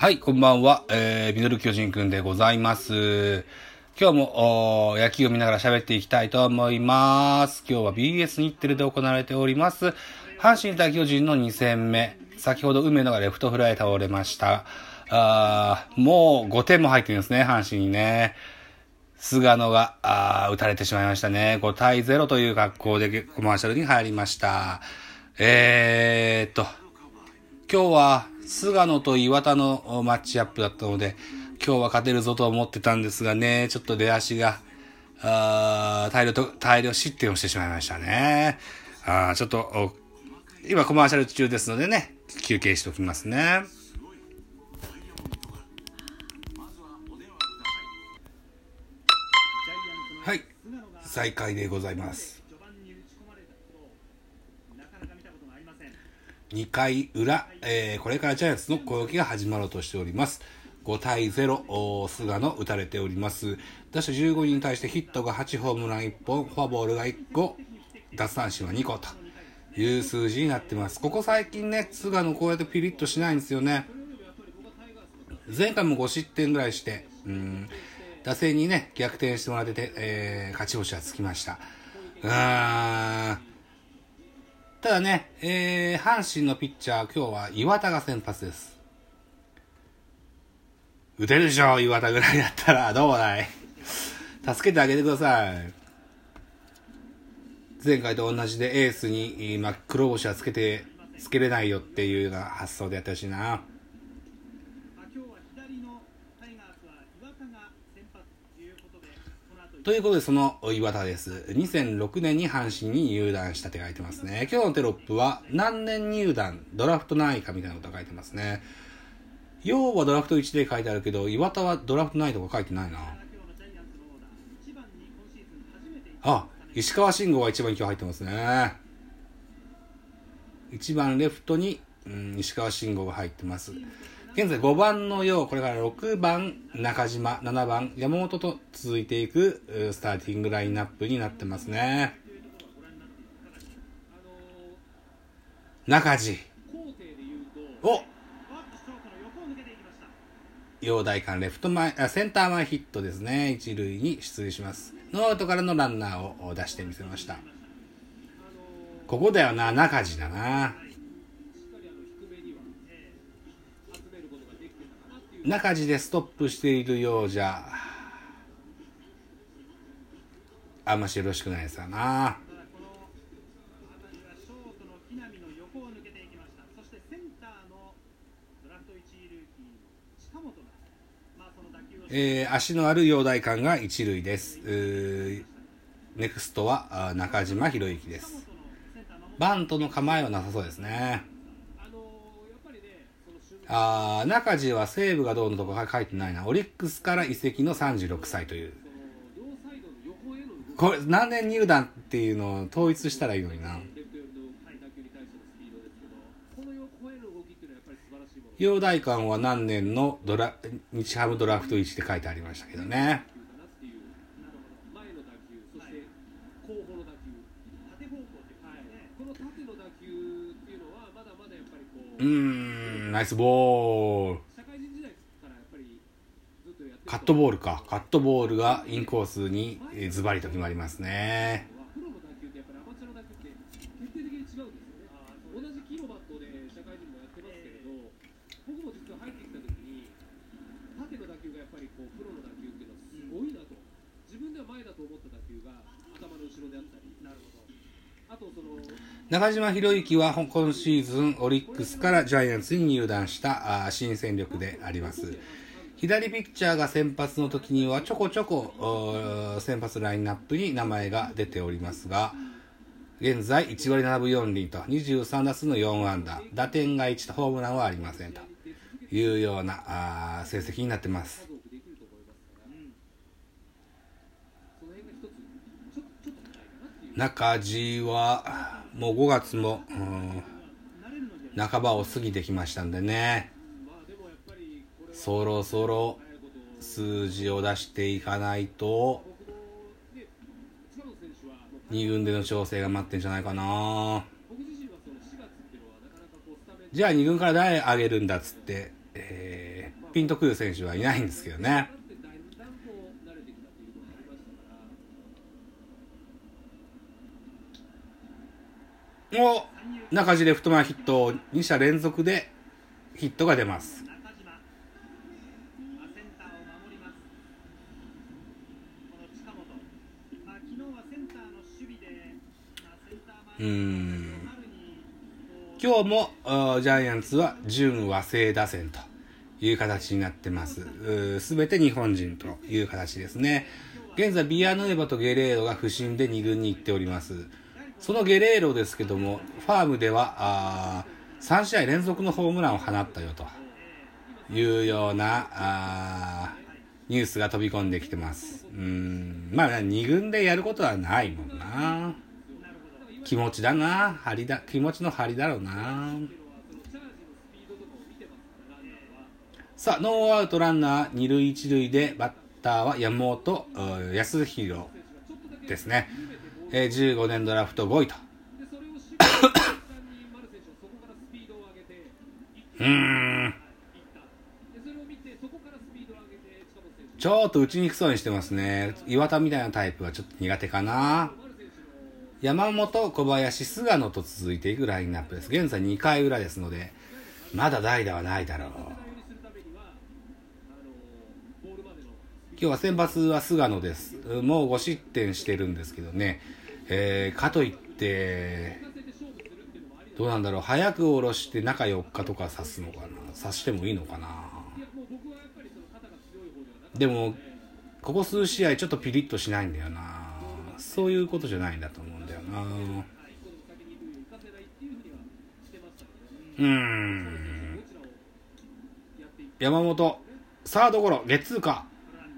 はい、こんばんは。えー、ミドル巨人くんでございます。今日も、野球を見ながら喋っていきたいと思います。今日は BS 日テレで行われております。阪神対巨人の2戦目。先ほど梅野がレフトフライ倒れました。あーもう5点も入ってるんですね、阪神にね。菅野が、あ打たれてしまいましたね。5対0という格好でコマーシャルに入りました。えーっと、今日は菅野と岩田のマッチアップだったので、今日は勝てるぞと思ってたんですがね、ちょっと出足が、あ大量と、大量失点をしてしまいましたね。あちょっと、今コマーシャル中ですのでね、休憩しておきますね。はい、再開でございます。2回裏、えーこれからジャイアンツの攻撃が始まろうとしております。5対0、菅野打たれております。打者15人に対してヒットが8、ホームラン1本、フォアボールが1個、奪三振は2個という数字になってます。ここ最近ね、菅野こうやってピリッとしないんですよね。前回も5失点ぐらいして、うん、打線にね、逆転してもらってて、えー勝ち星はつきました。うーん。ただね、えー、阪神のピッチャー、今日は岩田が先発です。打てるでしょ、岩田ぐらいだったら、どうだい。助けてあげてください。前回と同じでエースに、えーま、黒星はつけて、つけれないよっていうような発想でやってほしいな。今日は左のタイガースは岩田が先発ということで、この後ということで、その岩田です。2006年に阪神に入団したって書いてますね。今日のテロップは、何年入団、ドラフト何位かみたいなこと書いてますね。要はドラフト1で書いてあるけど、岩田はドラフト何位とか書いてないな。あ、石川慎吾が1番に今日入ってますね。1番レフトに、うん、石川慎吾が入ってます。現在5番のよう、これから6番中島、7番山本と続いていくスターティングラインナップになってますね。中地。高低で言うと、おバックショートの横を抜けていきました。陽大館レフト前、あセンター前ヒットですね。一塁に出塁します。ノーアウトからのランナーを出してみせました。ここだよな、中地だな。しっかりあの低めには、えー集めることができてたかなっていう。中地でストップしているようじゃ、あんましよろしくないですよな。ただこの辺りはショートの木浪の横を抜けていきました。そしてセンターのドラフト1位ルーキー近本が、まあその打球をえー足のある陽大館が一塁です。ネクストはあ中島博之です。バントの構えはなさそうですね。あのやっぱりね、その瞬あー中地は西武がどうのとか書いてないな。オリックスから移籍の36歳という。これ何年入団っていうのを統一したらいいのにな。陽大館は何年のドラ日ハムドラフト1って書いてありましたけどね。う、ん、ナイスボール。カットボールか。カットボールがインコースにえーズバリと決まりますね。あとその中島博之は今シーズンオリックスからジャイアンツに入団した新戦力であります。左ピッチャーが先発の時にはちょこちょこ先発ラインナップに名前が出ておりますが、現在1割7分4厘と23打数の4安打、打点が1とホームランはありませんというような成績になってます。中地はもう5月も、うん半ばを過ぎてきましたんでねそろそろ数字を出していかないと2軍での調整が待ってんじゃないかなじゃあ2軍から誰上げるんだっつって、えピンとくる選手はいないんですけどね。だってだんだんこう慣れてきたというのがありましたから。お中地レフト前ヒット2者連続でヒットが出ます、うん。今日もジャイアンツは準和製打線という形になってます。すべて日本人という形ですね。現在ビアヌエバとゲレーロが不振で2軍に行っております。そのゲレーロですけどもファームではあ3試合連続のホームランを放ったよというようなあニュースが飛び込んできてます。うん。まあ2軍でやることはないもんな。気持ちだな。張りだ気持ちの張りだろうな、さあノーアウトランナー二塁一塁でバッターは山本康弘ですね、えー15年ドラフト5位と。うーん。ちょっと打ちにくそうにしてますね。岩田みたいなタイプはちょっと苦手かな。山本小林菅野と続いていくラインナップです。現在2回裏ですのでまだ代打はないだろう。今日は先発は菅野です。もう5失点してるんですけどね、えーかといってどうなんだろう。早く下ろして中4日とか刺すのかな。刺してもいいのかな、でもここ数試合ちょっとピリッとしないんだよな。そういうことじゃないんだと思うんだよな。う。ん。山本。サードゴロ。ゲッツーか。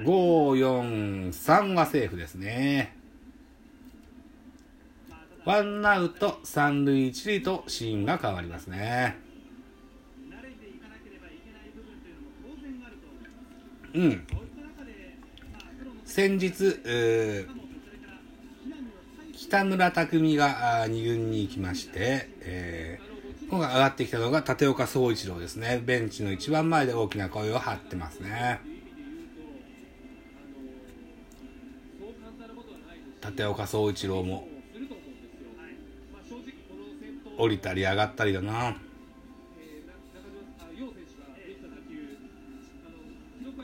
543はセーフですね。ワンアウト三塁一塁とシーンが変わりますね。うん、先日北村匠海が2軍に行きまして、えー今回上がってきたのが立岡総一郎ですね。ベンチの一番前で大きな声を張ってますね。立岡総一郎も降りたり上がったりだな。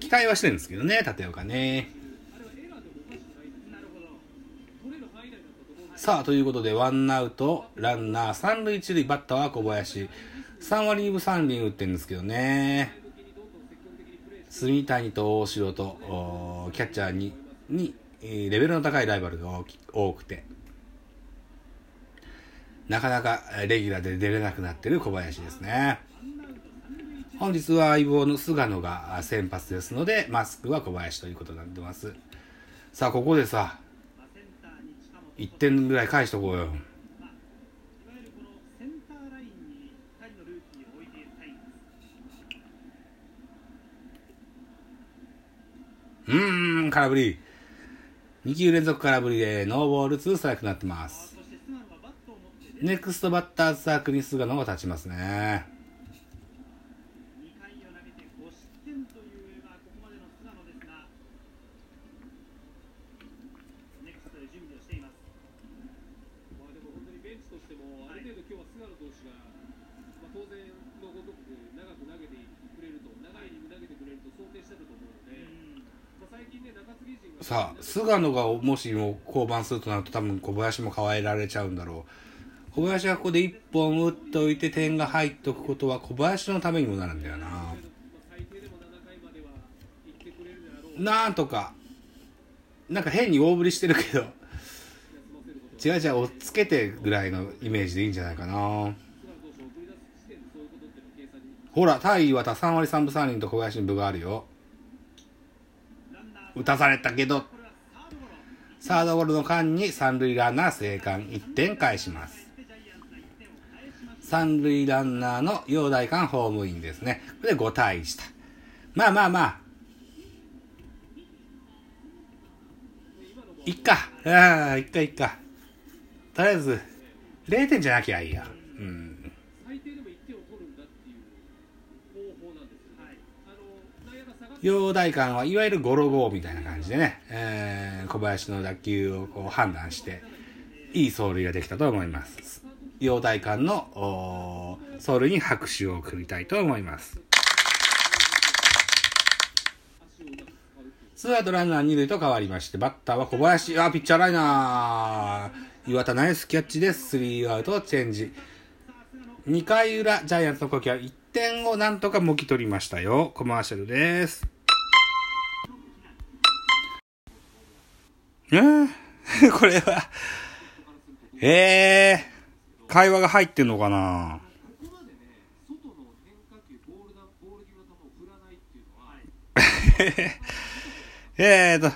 期待はしてるんですけどね立岡ね。さあということでワンアウトランナー三塁一塁バッターは小林。3割2分3厘打ってるんですけどね。住谷と大城とキャッチャーににえーレベルの高いライバルが多くてなかなかレギュラーで出れなくなってる小林ですね。本日は相棒の菅野が先発ですのでマスクは小林ということになってます。さあここでさ1点ぐらい返しとこうよ。いわゆるこのセンターラインに2人のルーキーを置いてうーん空振り。2球連続空振りでノーボール2ストライクになってます。ネクストバッターズサークルに菅野が立ちますね。2回を投げて5失点という、まあ、ここまでの菅野ですがネクストで準備をしていますまあでも本当にベンチとしてもある程度今日は菅野投手が、まあ、当然のごとく長く投げてくれると長いイニング投げてくれると想定してたと思うので、まあ、最近ね中継ぎ陣がさあ菅野がもしも降板するとなると多分小林も変えられちゃうんだろう小林がここで1本打っておいて点が入っておくことは小林のためにもなるんだよな、なんとかなんか変に大振りしてるけど違う違う追っつけてぐらいのイメージでいいんじゃないかな。ほら対岩田3割3分3厘と小林に分があるよ。打たされたけどサードゴロの間に三塁ランナー生還1点返します。三塁ランナーの陽大館ホームインですね。これで5対1と。まあまあまあ。いっか。ああいっかいっか。とりあえず0点じゃなきゃいいや。うん、陽大館はいわゆるゴロゴーみたいな感じでね、えー、小林の打球をこう判断して、いい走塁ができたと思います。陽大館のおー走塁に拍手を送りたいと思います。ツーアウトランナー二塁と変わりまして、バッターは小林、あ、ピッチャーライナー。岩田ナイスキャッチです。スリーアウトチェンジ。2回裏、ジャイアンツの攻撃は1点をなんとかもぎ取りましたよ。コマーシャルです。えー、これは、ええー、会話が入ってんのかな？えーと、